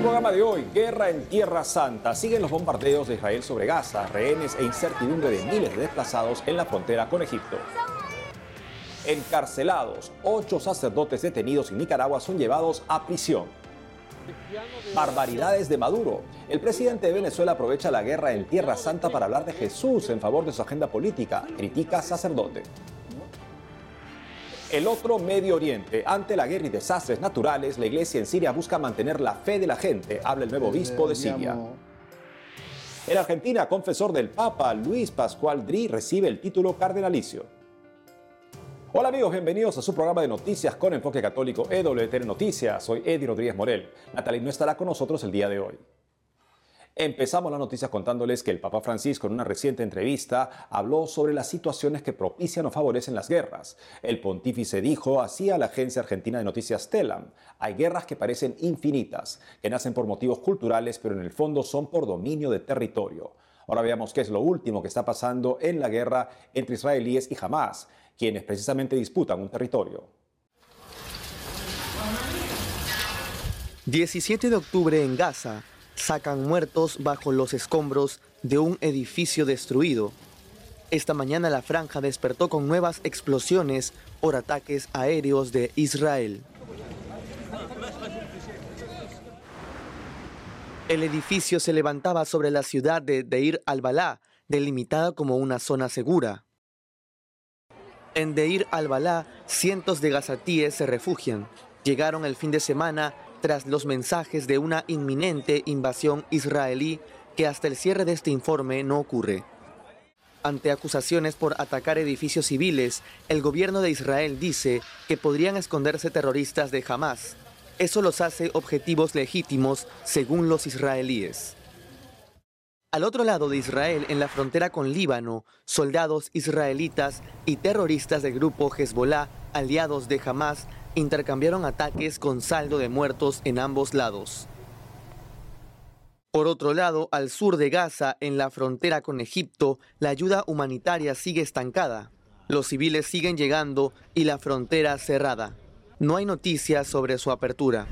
el programa de hoy, guerra en Tierra Santa. Siguen los bombardeos de Israel sobre Gaza, rehenes e incertidumbre de miles de desplazados en la frontera con Egipto. Encarcelados, ocho sacerdotes detenidos en Nicaragua son llevados a prisión. Barbaridades de Maduro. El presidente de Venezuela aprovecha la guerra en Tierra Santa para hablar de Jesús en favor de su agenda política. Critica sacerdote. El otro Medio Oriente. Ante la guerra y desastres naturales, la iglesia en Siria busca mantener la fe de la gente, habla el nuevo obispo de Siria. En Argentina, confesor del Papa, Luis Pascual Dri, recibe el título cardenalicio. Hola amigos, bienvenidos a su programa de noticias con enfoque católico EWTN Noticias. Soy Eddie Rodríguez Morel. Natalie no estará con nosotros el día de hoy. Empezamos la noticia contándoles que el Papa Francisco en una reciente entrevista habló sobre las situaciones que propician o favorecen las guerras. El pontífice dijo así a la agencia argentina de noticias Telam, hay guerras que parecen infinitas, que nacen por motivos culturales pero en el fondo son por dominio de territorio. Ahora veamos qué es lo último que está pasando en la guerra entre israelíes y Hamas quienes precisamente disputan un territorio. 17 de octubre en Gaza sacan muertos bajo los escombros de un edificio destruido. Esta mañana la franja despertó con nuevas explosiones por ataques aéreos de Israel. El edificio se levantaba sobre la ciudad de Deir al-Balá, delimitada como una zona segura. En Deir al-Balá, cientos de gazatíes se refugian. Llegaron el fin de semana tras los mensajes de una inminente invasión israelí que hasta el cierre de este informe no ocurre. Ante acusaciones por atacar edificios civiles, el gobierno de Israel dice que podrían esconderse terroristas de Hamas. Eso los hace objetivos legítimos según los israelíes. Al otro lado de Israel, en la frontera con Líbano, soldados israelitas y terroristas del grupo Hezbollah, aliados de Hamas, intercambiaron ataques con saldo de muertos en ambos lados. Por otro lado, al sur de Gaza, en la frontera con Egipto, la ayuda humanitaria sigue estancada. Los civiles siguen llegando y la frontera cerrada. No hay noticias sobre su apertura.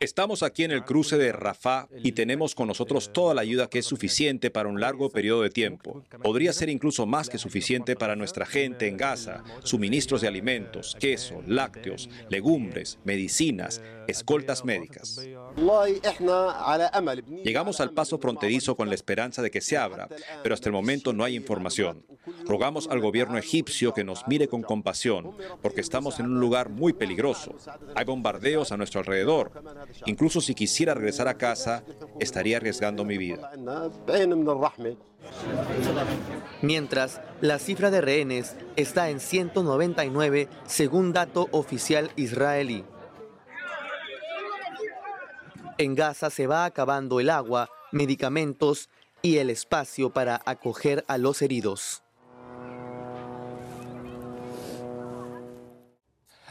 Estamos aquí en el cruce de Rafah y tenemos con nosotros toda la ayuda que es suficiente para un largo periodo de tiempo. Podría ser incluso más que suficiente para nuestra gente en Gaza, suministros de alimentos, queso, lácteos, legumbres, medicinas, escoltas médicas. Llegamos al paso fronterizo con la esperanza de que se abra, pero hasta el momento no hay información. Rogamos al gobierno egipcio que nos mire con compasión, porque estamos en un lugar muy peligroso. Hay bombardeos a nuestro alrededor. Incluso si quisiera regresar a casa, estaría arriesgando mi vida. Mientras, la cifra de rehenes está en 199 según dato oficial israelí. En Gaza se va acabando el agua, medicamentos y el espacio para acoger a los heridos.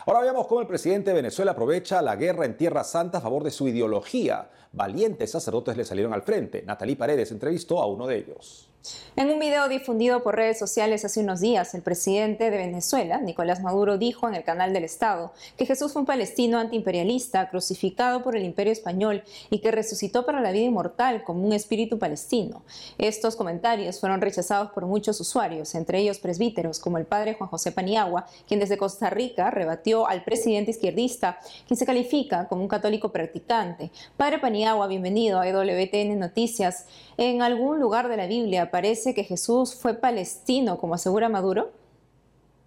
Ahora veamos cómo el presidente de Venezuela aprovecha la guerra en Tierra Santa a favor de su ideología. Valientes sacerdotes le salieron al frente. Natalie Paredes entrevistó a uno de ellos. En un video difundido por redes sociales hace unos días, el presidente de Venezuela, Nicolás Maduro, dijo en el canal del Estado que Jesús fue un palestino antiimperialista crucificado por el imperio español y que resucitó para la vida inmortal como un espíritu palestino. Estos comentarios fueron rechazados por muchos usuarios, entre ellos presbíteros como el padre Juan José Paniagua, quien desde Costa Rica rebatió al presidente izquierdista, quien se califica como un católico practicante. Padre Paniagua, bienvenido a EWTN Noticias. En algún lugar de la Biblia parece que Jesús fue palestino, como asegura Maduro?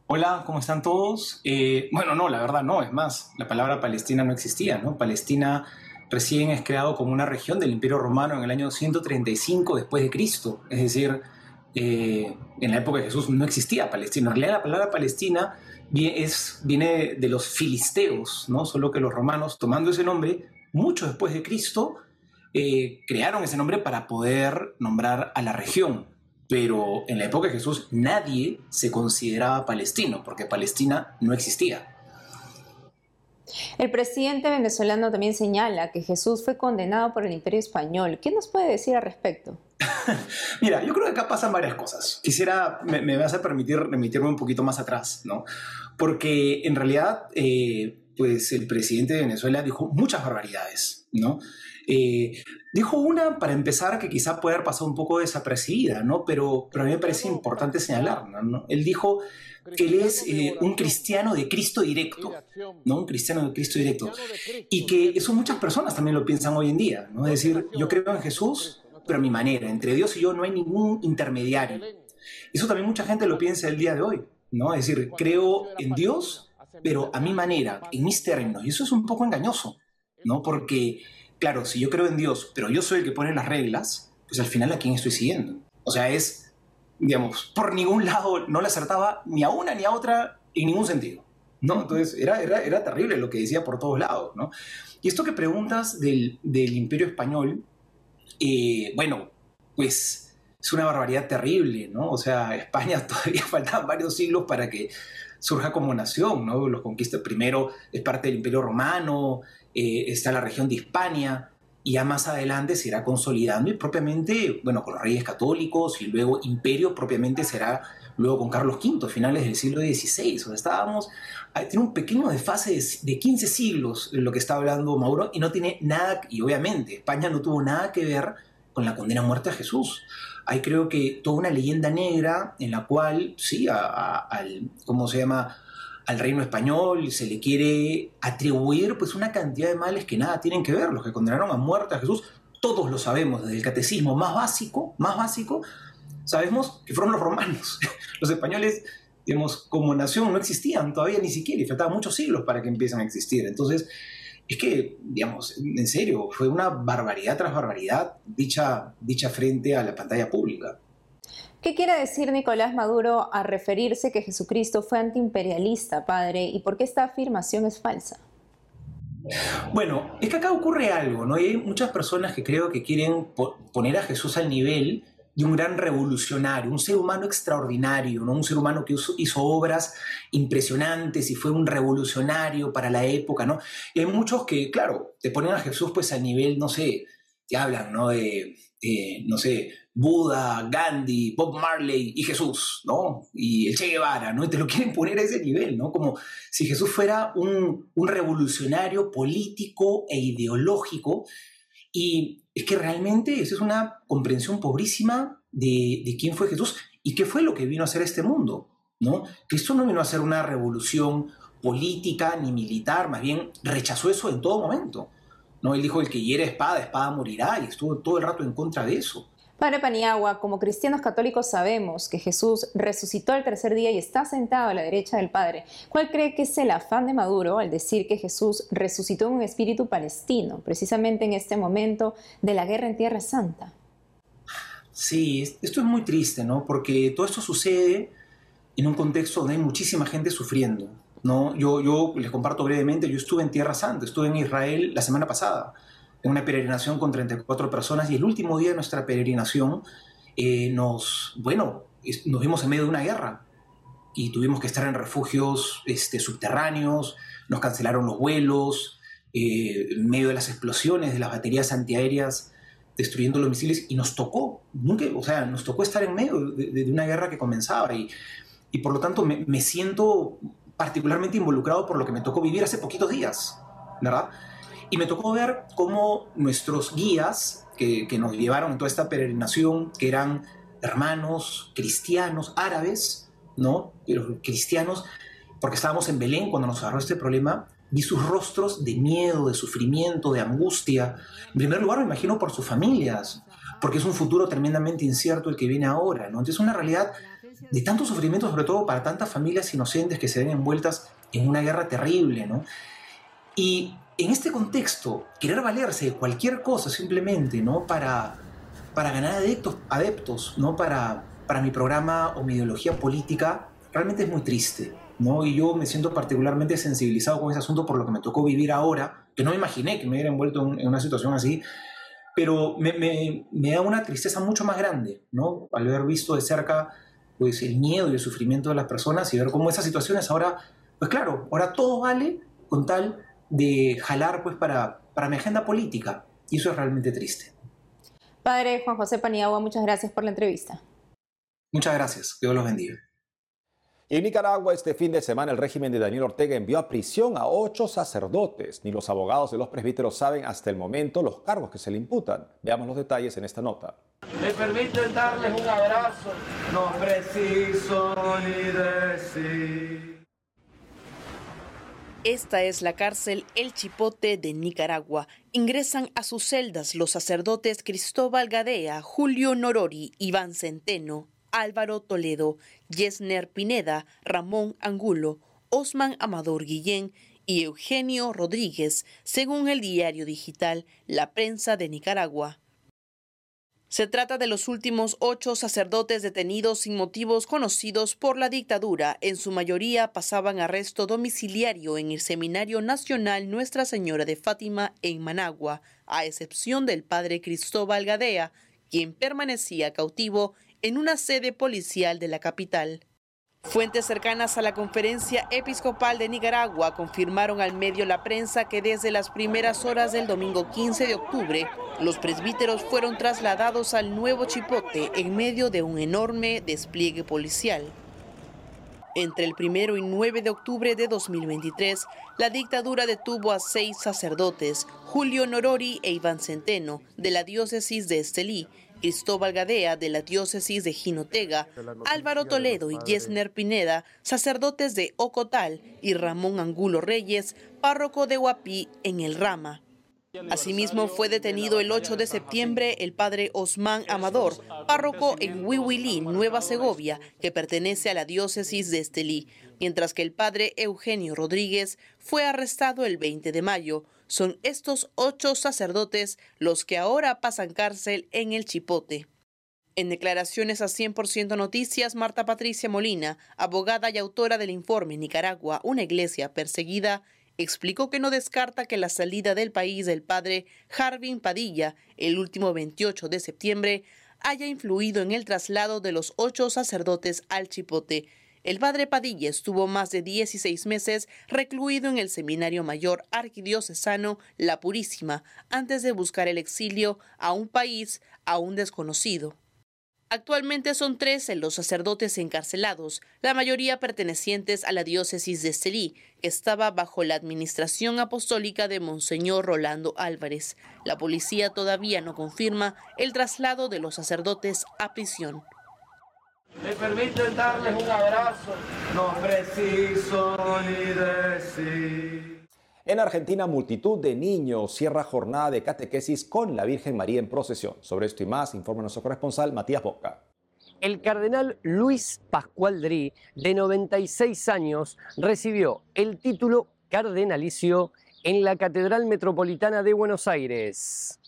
Hola, ¿cómo están todos? Eh, bueno, no, la verdad no, es más, la palabra Palestina no existía, ¿no? Palestina recién es creado como una región del Imperio Romano en el año 135 después de Cristo, es decir, eh, en la época de Jesús no existía Palestina. En realidad la palabra Palestina es, viene de los filisteos, ¿no? Solo que los romanos, tomando ese nombre, mucho después de Cristo, eh, crearon ese nombre para poder nombrar a la región. Pero en la época de Jesús nadie se consideraba palestino, porque Palestina no existía. El presidente venezolano también señala que Jesús fue condenado por el imperio español. ¿Qué nos puede decir al respecto? Mira, yo creo que acá pasan varias cosas. Quisiera, me, vas a permitir remitirme un poquito más atrás, ¿no? Porque en realidad eh, pues el presidente de Venezuela dijo muchas barbaridades, ¿no? Eh, dijo una, para empezar, que quizá puede haber pasado un poco desapercibida, ¿no? Pero, pero a mí me parece importante señalar, ¿no? Él dijo que él es eh, un cristiano de Cristo directo, ¿no? Un cristiano de Cristo directo. Y que eso muchas personas también lo piensan hoy en día, ¿no? Es decir, yo creo en Jesús, pero a mi manera. Entre Dios y yo no hay ningún intermediario. Eso también mucha gente lo piensa el día de hoy, ¿no? Es decir, creo en Dios, pero a mi manera, en mis términos. Y eso es un poco engañoso, ¿no? Porque, claro, si yo creo en Dios, pero yo soy el que pone las reglas, pues al final a quién estoy siguiendo. O sea, es, digamos, por ningún lado no le acertaba ni a una ni a otra en ningún sentido. ¿no? Entonces era, era, era terrible lo que decía por todos lados, ¿no? Y esto que preguntas del, del imperio español, eh, bueno, pues es una barbaridad terrible, ¿no? O sea, España todavía faltan varios siglos para que surja como nación, ¿no? Los conquistas primero es parte del Imperio Romano, eh, está la región de Hispania, y ya más adelante se irá consolidando y propiamente, bueno, con los reyes católicos y luego imperio propiamente será luego con Carlos V, finales del siglo XVI. O estábamos, tiene un pequeño desfase de, de 15 siglos lo que está hablando Mauro y no tiene nada, y obviamente España no tuvo nada que ver con la condena a muerte a Jesús hay creo que toda una leyenda negra en la cual, sí, al, ¿cómo se llama? Al reino español se le quiere atribuir pues una cantidad de males que nada tienen que ver. Los que condenaron a muerte a Jesús, todos lo sabemos, desde el catecismo más básico, más básico, sabemos que fueron los romanos. Los españoles, digamos, como nación no existían todavía ni siquiera y faltaban muchos siglos para que empiecen a existir. Entonces, es que, digamos, en serio, fue una barbaridad tras barbaridad dicha, dicha frente a la pantalla pública. ¿Qué quiere decir Nicolás Maduro a referirse que Jesucristo fue antiimperialista, padre, y por qué esta afirmación es falsa? Bueno, es que acá ocurre algo, ¿no? hay muchas personas que creo que quieren poner a Jesús al nivel de un gran revolucionario, un ser humano extraordinario, ¿no? un ser humano que hizo, obras impresionantes y fue un revolucionario para la época, ¿no? Y hay muchos que, claro, te ponen a Jesús pues al nivel, no sé, te hablan, ¿no? De, no sé, Buda, Gandhi, Bob Marley y Jesús, ¿no? Y el Che Guevara, ¿no? Te lo quieren poner a ese nivel, ¿no? Como si Jesús fuera un, un revolucionario político e ideológico y es que realmente esa es una comprensión pobrísima de, quién fue Jesús y qué fue lo que vino a hacer este mundo. ¿no? Cristo no vino a hacer una revolución política ni militar, más bien rechazó eso en todo momento. ¿No? Él dijo, el que hiere espada, espada morirá, y estuvo todo el rato en contra de eso. Padre Paniagua, como cristianos católicos sabemos que Jesús resucitó el tercer día y está sentado a la derecha del Padre. ¿Cuál cree que es el afán de Maduro al decir que Jesús resucitó en un espíritu palestino, precisamente en este momento de la guerra en Tierra Santa? Sí, esto es muy triste, ¿no? Porque todo esto sucede en un contexto donde hay muchísima gente sufriendo, ¿no? Yo, yo les comparto brevemente, yo estuve en Tierra Santa, estuve en Israel la semana pasada en una peregrinación con 34 personas y el último día de nuestra peregrinación eh, nos, bueno, nos vimos en medio de una guerra y tuvimos que estar en refugios este, subterráneos, nos cancelaron los vuelos, eh, en medio de las explosiones de las baterías antiaéreas destruyendo los misiles y nos tocó, nunca, o sea, nos tocó estar en medio de, una guerra que comenzaba y, y por lo tanto me, me siento particularmente involucrado por lo que me tocó vivir hace poquitos días, ¿verdad? Y me tocó ver cómo nuestros guías que, nos llevaron en toda esta peregrinación, que eran hermanos cristianos, árabes, ¿no? Pero cristianos, porque estábamos en Belén cuando nos agarró este problema, vi sus rostros de miedo, de sufrimiento, de angustia. En primer lugar, me imagino por sus familias, porque es un futuro tremendamente incierto el que viene ahora, ¿no? Entonces, una realidad de tanto sufrimiento, sobre todo para tantas familias inocentes que se ven envueltas en una guerra terrible, ¿no? Y en este contexto, querer valerse de cualquier cosa simplemente, ¿no? Para, para ganar adeptos, adeptos ¿no? Para, para mi programa o mi ideología política, realmente es muy triste, ¿no? Y yo me siento particularmente sensibilizado con ese asunto por lo que me tocó vivir ahora, que no me imaginé que me hubiera envuelto en, una situación así, pero me, me, me, da una tristeza mucho más grande, ¿no? Al haber visto de cerca pues el miedo y el sufrimiento de las personas y ver cómo esas situaciones ahora, pues claro, ahora todo vale con tal de jalar pues para, para mi agenda política. Y eso es realmente triste. Padre Juan José Paniagua, muchas gracias por la entrevista. Muchas gracias. Dios los bendiga. En Nicaragua este fin de semana el régimen de Daniel Ortega envió a prisión a ocho sacerdotes. Ni los abogados de los presbíteros saben hasta el momento los cargos que se le imputan. Veamos los detalles en esta nota. Me permiten darles un abrazo, no preciso ni decir. Esta es la cárcel El Chipote de Nicaragua. Ingresan a sus celdas los sacerdotes Cristóbal Gadea, Julio Norori, Iván Centeno, Álvaro Toledo, Yesner Pineda, Ramón Angulo, Osman Amador Guillén y Eugenio Rodríguez, según el diario digital La Prensa de Nicaragua. Se trata de los últimos ocho sacerdotes detenidos sin motivos conocidos por la dictadura. En su mayoría pasaban arresto domiciliario en el Seminario Nacional Nuestra Señora de Fátima en Managua, a excepción del padre Cristóbal Gadea, quien permanecía cautivo en una sede policial de la capital. Fuentes cercanas a la conferencia episcopal de Nicaragua confirmaron al medio La Prensa que desde las primeras horas del domingo 15 de octubre, los presbíteros fueron trasladados al nuevo Chipote en medio de un enorme despliegue policial. Entre el primero y 9 de octubre de 2023, la dictadura detuvo a seis sacerdotes, Julio Norori e Iván Centeno, de la diócesis de Estelí, Cristóbal Gadea de la diócesis de Jinotega, Álvaro Toledo y Yesner Pineda, sacerdotes de Ocotal, y Ramón Angulo Reyes, párroco de Huapí en el Rama. Asimismo, fue detenido el 8 de septiembre el padre Osman Amador, párroco en Huihuilí, Nueva Segovia, que pertenece a la diócesis de Estelí, mientras que el padre Eugenio Rodríguez fue arrestado el 20 de mayo. Son estos ocho sacerdotes los que ahora pasan cárcel en el Chipote. En declaraciones a 100% Noticias, Marta Patricia Molina, abogada y autora del informe Nicaragua, una iglesia perseguida, explicó que no descarta que la salida del país del padre Jarvin Padilla el último 28 de septiembre haya influido en el traslado de los ocho sacerdotes al Chipote, el padre Padilla estuvo más de 16 meses recluido en el Seminario Mayor Arquidiocesano La Purísima antes de buscar el exilio a un país aún desconocido. Actualmente son 13 los sacerdotes encarcelados, la mayoría pertenecientes a la diócesis de Estelí, que estaba bajo la administración apostólica de Monseñor Rolando Álvarez. La policía todavía no confirma el traslado de los sacerdotes a prisión. Me permiten darles un abrazo, no preciso ni decir. En Argentina, multitud de niños cierra jornada de catequesis con la Virgen María en procesión. Sobre esto y más, informa nuestro corresponsal Matías Boca. El cardenal Luis Pascual Dri, de 96 años, recibió el título cardenalicio en la Catedral Metropolitana de Buenos Aires.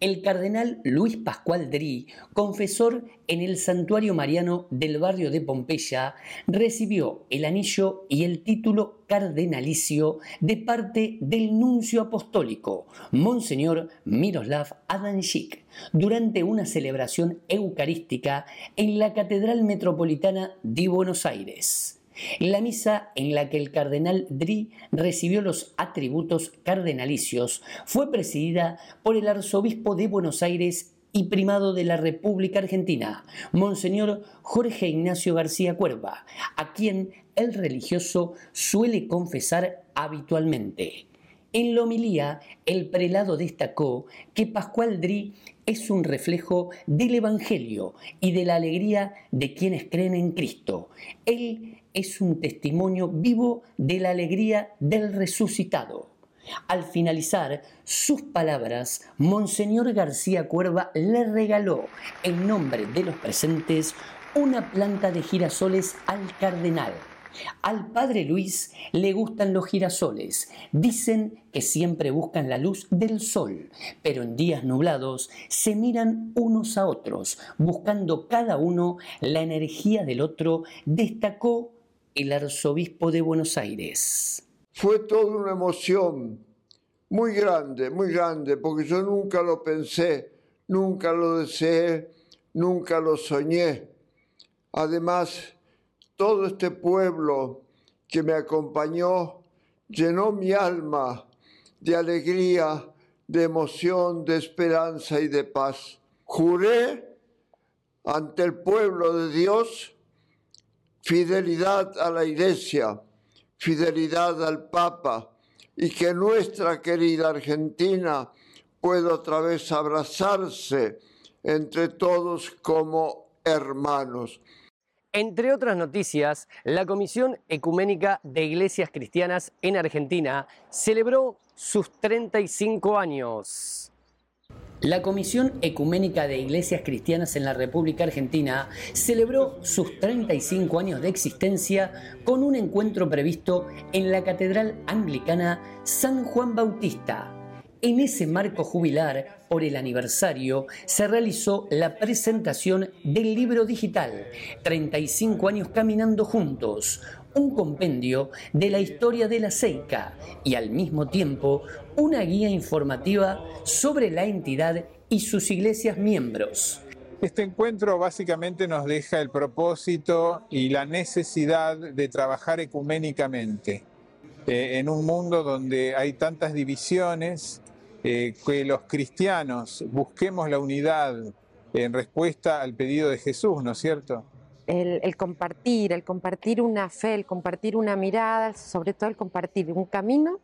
El cardenal Luis Pascual Dri, confesor en el santuario mariano del barrio de Pompeya, recibió el anillo y el título cardenalicio de parte del nuncio apostólico, Monseñor Miroslav Adanchik, durante una celebración eucarística en la Catedral Metropolitana de Buenos Aires. La misa en la que el cardenal Dri recibió los atributos cardenalicios fue presidida por el arzobispo de Buenos Aires y primado de la República Argentina, Monseñor Jorge Ignacio García Cuerva, a quien el religioso suele confesar habitualmente. En la homilía, el prelado destacó que Pascual Dri es un reflejo del Evangelio y de la alegría de quienes creen en Cristo. Él es un testimonio vivo de la alegría del resucitado. Al finalizar sus palabras, Monseñor García Cuerva le regaló, en nombre de los presentes, una planta de girasoles al cardenal. Al padre Luis le gustan los girasoles. Dicen que siempre buscan la luz del sol, pero en días nublados se miran unos a otros, buscando cada uno la energía del otro, destacó el arzobispo de Buenos Aires. Fue toda una emoción muy grande, muy grande, porque yo nunca lo pensé, nunca lo deseé, nunca lo soñé. Además, todo este pueblo que me acompañó llenó mi alma de alegría, de emoción, de esperanza y de paz. Juré ante el pueblo de Dios fidelidad a la Iglesia, fidelidad al Papa y que nuestra querida Argentina pueda otra vez abrazarse entre todos como hermanos. Entre otras noticias, la Comisión Ecuménica de Iglesias Cristianas en Argentina celebró sus 35 años. La Comisión Ecuménica de Iglesias Cristianas en la República Argentina celebró sus 35 años de existencia con un encuentro previsto en la Catedral Anglicana San Juan Bautista, en ese marco jubilar, por el aniversario, se realizó la presentación del libro digital 35 años caminando juntos, un compendio de la historia de la Seica y al mismo tiempo una guía informativa sobre la entidad y sus iglesias miembros. Este encuentro básicamente nos deja el propósito y la necesidad de trabajar ecuménicamente. Eh, en un mundo donde hay tantas divisiones, eh, que los cristianos busquemos la unidad en respuesta al pedido de Jesús, ¿no es cierto? El, compartir, el compartir una fe, el compartir una mirada, sobre todo el compartir un camino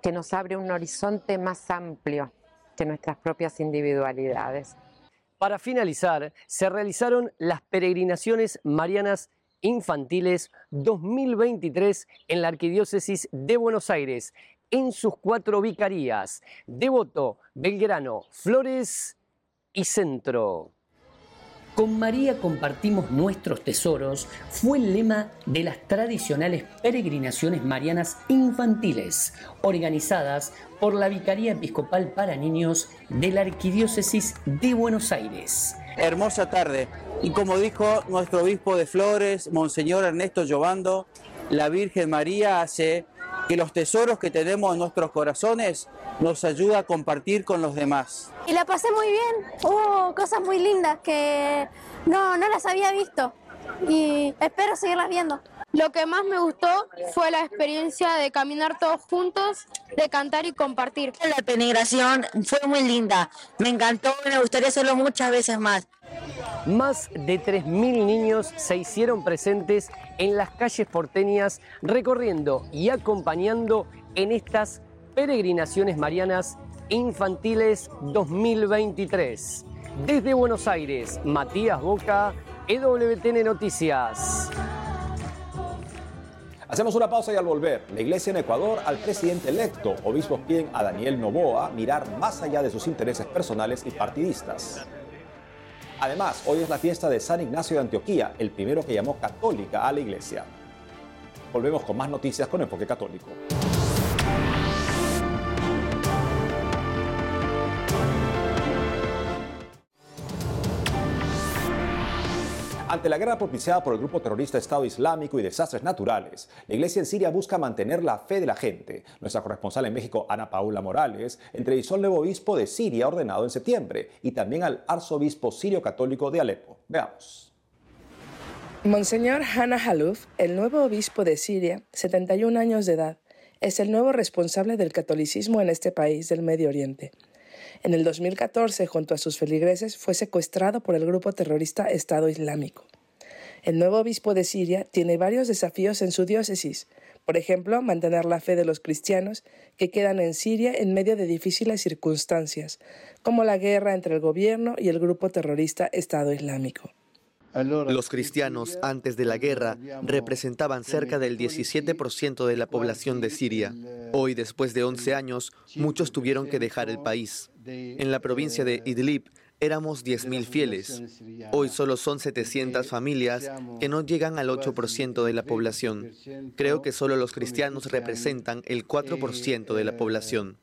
que nos abre un horizonte más amplio que nuestras propias individualidades. Para finalizar, se realizaron las peregrinaciones marianas infantiles 2023 en la Arquidiócesis de Buenos Aires en sus cuatro vicarías, Devoto, Belgrano, Flores y Centro. Con María compartimos nuestros tesoros fue el lema de las tradicionales peregrinaciones marianas infantiles, organizadas por la Vicaría Episcopal para Niños de la Arquidiócesis de Buenos Aires. Hermosa tarde. Y como dijo nuestro obispo de Flores, Monseñor Ernesto Llobando, la Virgen María hace que los tesoros que tenemos en nuestros corazones nos ayuda a compartir con los demás. Y la pasé muy bien, hubo cosas muy lindas que no, no las había visto y espero seguirlas viendo. Lo que más me gustó fue la experiencia de caminar todos juntos, de cantar y compartir. La penetración fue muy linda, me encantó me gustaría hacerlo muchas veces más. Más de 3.000 niños se hicieron presentes en las calles porteñas recorriendo y acompañando en estas peregrinaciones marianas infantiles 2023. Desde Buenos Aires, Matías Boca, EWTN Noticias. Hacemos una pausa y al volver, la iglesia en Ecuador al presidente electo, obispos piden a Daniel Novoa mirar más allá de sus intereses personales y partidistas. Además, hoy es la fiesta de San Ignacio de Antioquía, el primero que llamó católica a la iglesia. Volvemos con más noticias con enfoque católico. Ante la guerra propiciada por el grupo terrorista Estado Islámico y desastres naturales, la iglesia en Siria busca mantener la fe de la gente. Nuestra corresponsal en México, Ana Paula Morales, entrevistó al nuevo obispo de Siria ordenado en septiembre y también al arzobispo sirio católico de Alepo. Veamos. Monseñor Hanna Halouf, el nuevo obispo de Siria, 71 años de edad, es el nuevo responsable del catolicismo en este país del Medio Oriente. En el 2014, junto a sus feligreses, fue secuestrado por el grupo terrorista Estado Islámico. El nuevo obispo de Siria tiene varios desafíos en su diócesis, por ejemplo, mantener la fe de los cristianos que quedan en Siria en medio de difíciles circunstancias, como la guerra entre el gobierno y el grupo terrorista Estado Islámico. Los cristianos antes de la guerra representaban cerca del 17% de la población de Siria. Hoy, después de 11 años, muchos tuvieron que dejar el país. En la provincia de Idlib éramos 10.000 fieles. Hoy solo son 700 familias que no llegan al 8% de la población. Creo que solo los cristianos representan el 4% de la población.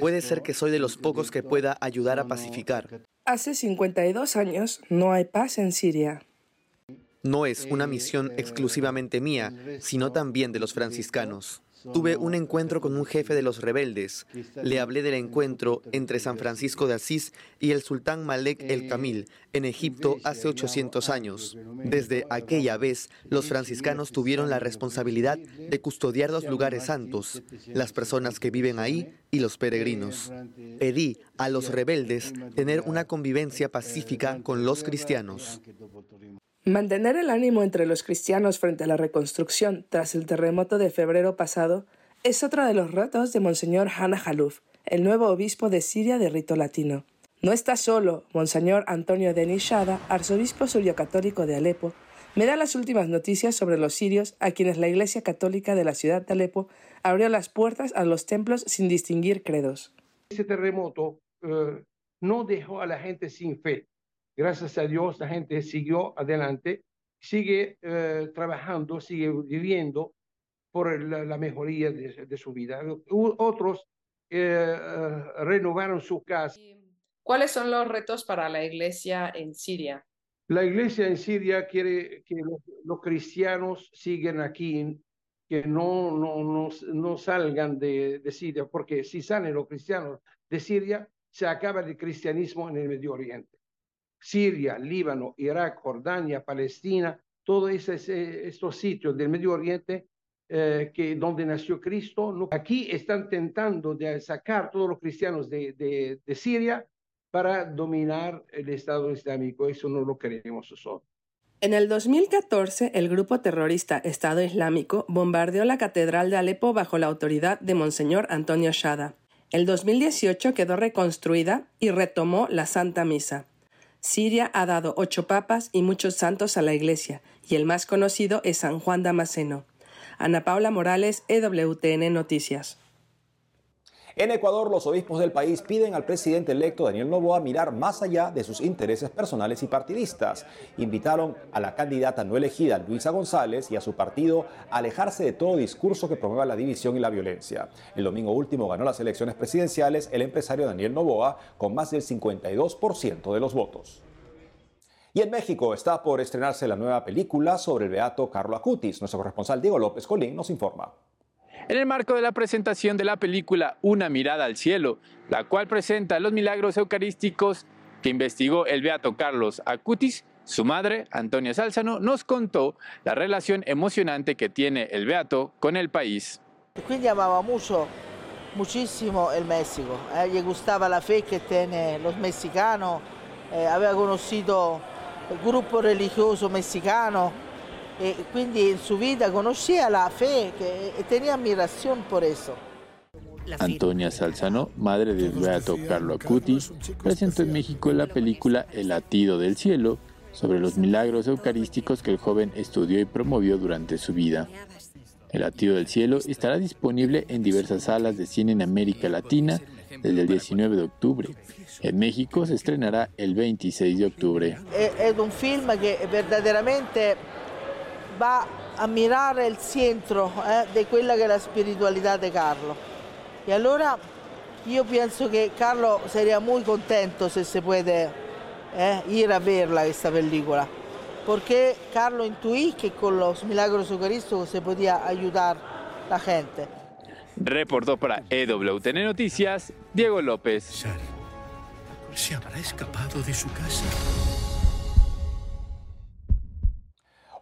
Puede ser que soy de los pocos que pueda ayudar a pacificar. Hace 52 años no hay paz en Siria. No es una misión exclusivamente mía, sino también de los franciscanos. Tuve un encuentro con un jefe de los rebeldes. Le hablé del encuentro entre San Francisco de Asís y el sultán Malek el Camil en Egipto hace 800 años. Desde aquella vez, los franciscanos tuvieron la responsabilidad de custodiar los lugares santos, las personas que viven ahí y los peregrinos. Pedí a los rebeldes tener una convivencia pacífica con los cristianos. Mantener el ánimo entre los cristianos frente a la reconstrucción tras el terremoto de febrero pasado es otro de los retos de Monseñor Hannah Halouf, el nuevo obispo de Siria de rito latino. No está solo, Monseñor Antonio Denis Shada, arzobispo surio-católico de Alepo, me da las últimas noticias sobre los sirios a quienes la Iglesia Católica de la ciudad de Alepo abrió las puertas a los templos sin distinguir credos. Ese terremoto eh, no dejó a la gente sin fe. Gracias a Dios la gente siguió adelante, sigue eh, trabajando, sigue viviendo por la, mejoría de, su vida. Otros eh, renovaron su casa. ¿Cuáles son los retos para la iglesia en Siria? La iglesia en Siria quiere que los, cristianos sigan aquí, que no, no, no, no salgan de, de, Siria, porque si salen los cristianos de Siria, se acaba el cristianismo en el Medio Oriente. Siria, Líbano, Irak, Jordania, Palestina, todos estos sitios del Medio Oriente eh, que donde nació Cristo, aquí están tentando de sacar todos los cristianos de, de, Siria para dominar el Estado Islámico. Eso no lo queremos nosotros. En el 2014, el grupo terrorista Estado Islámico bombardeó la Catedral de Alepo bajo la autoridad de Monseñor Antonio Shada. El 2018 quedó reconstruida y retomó la Santa Misa. Siria ha dado ocho papas y muchos santos a la Iglesia, y el más conocido es San Juan Damasceno. Ana Paula Morales, EWTN Noticias. En Ecuador, los obispos del país piden al presidente electo Daniel Novoa mirar más allá de sus intereses personales y partidistas. Invitaron a la candidata no elegida, Luisa González, y a su partido a alejarse de todo discurso que promueva la división y la violencia. El domingo último ganó las elecciones presidenciales el empresario Daniel Novoa con más del 52% de los votos. Y en México está por estrenarse la nueva película sobre el beato Carlo Acutis. Nuestro corresponsal Diego López Colín nos informa en el marco de la presentación de la película Una mirada al cielo, la cual presenta los milagros eucarísticos que investigó el beato Carlos Acutis, su madre, Antonia Sálzano, nos contó la relación emocionante que tiene el beato con el país. Quindi amaba mucho, muchísimo el México. Eh? Le gustaba la fe que tienen los mexicanos, eh, había conocido el grupo religioso mexicano e quindi in sua vita conosceva la fe e tenía admiración por eso. Antonia Salzano, madre del beato Carlo Acuti, presentó en México la película El latido del cielo sobre los milagros eucarísticos que el joven estudió y promovió durante su vida. El latido del cielo estará disponible en diversas salas de cine en América Latina desde el 19 de octubre. En México se estrenará el 26 de octubre. Es un film que verdaderamente va a mirare il centro eh, di quella che è la spiritualità di Carlo. E allora io penso che Carlo sarebbe molto contento se si può eh, ir a verla questa pellicola, perché Carlo intuì che con los milagros eucarísticos se podía ayudar la gente. Reportó para EWTN Noticias, Diego López. ¿Se habrá escapado de su casa?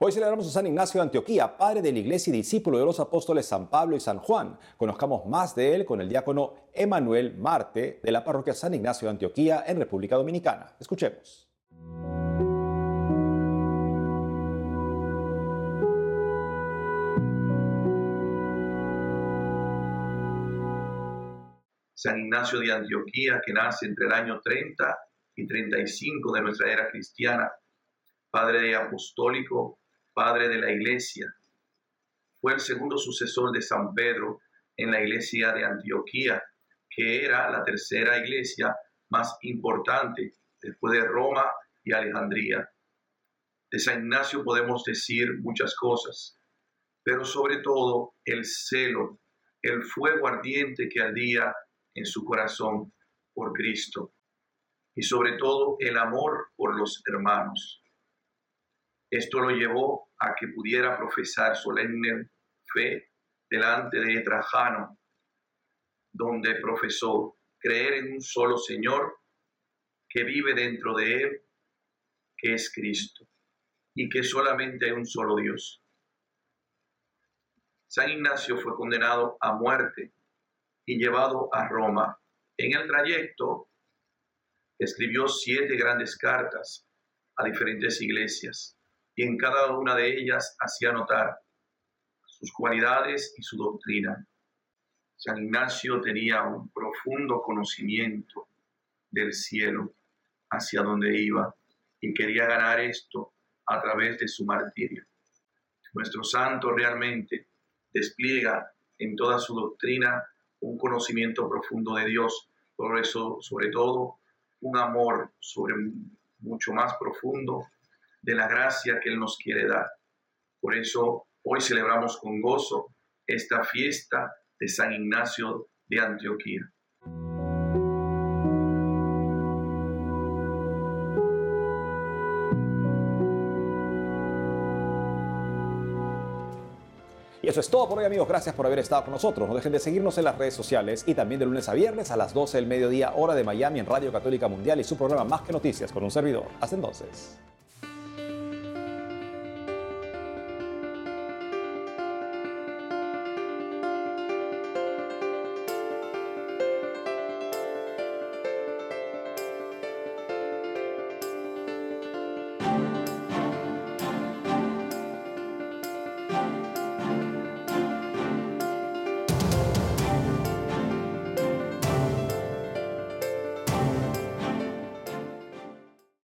Hoy celebramos a San Ignacio de Antioquía, padre de la iglesia y discípulo de los apóstoles San Pablo y San Juan. Conozcamos más de él con el diácono Emanuel Marte de la parroquia San Ignacio de Antioquía en República Dominicana. Escuchemos. San Ignacio de Antioquía, que nace entre el año 30 y 35 de nuestra era cristiana, padre apostólico, padre de la iglesia. Fue el segundo sucesor de San Pedro en la iglesia de Antioquía, que era la tercera iglesia más importante después de Roma y Alejandría. De San Ignacio podemos decir muchas cosas, pero sobre todo el celo, el fuego ardiente que ardía en su corazón por Cristo y sobre todo el amor por los hermanos. Esto lo llevó a que pudiera profesar solemne fe delante de Trajano, donde profesó creer en un solo Señor que vive dentro de él, que es Cristo, y que solamente hay un solo Dios. San Ignacio fue condenado a muerte y llevado a Roma. En el trayecto escribió siete grandes cartas a diferentes iglesias y en cada una de ellas hacía notar sus cualidades y su doctrina. San Ignacio tenía un profundo conocimiento del cielo hacia donde iba y quería ganar esto a través de su martirio. Nuestro santo realmente despliega en toda su doctrina un conocimiento profundo de Dios, por eso, sobre todo, un amor sobre mucho más profundo de la gracia que Él nos quiere dar. Por eso hoy celebramos con gozo esta fiesta de San Ignacio de Antioquía. Y eso es todo por hoy amigos, gracias por haber estado con nosotros. No dejen de seguirnos en las redes sociales y también de lunes a viernes a las 12 del mediodía hora de Miami en Radio Católica Mundial y su programa Más que Noticias con un servidor. Hasta entonces.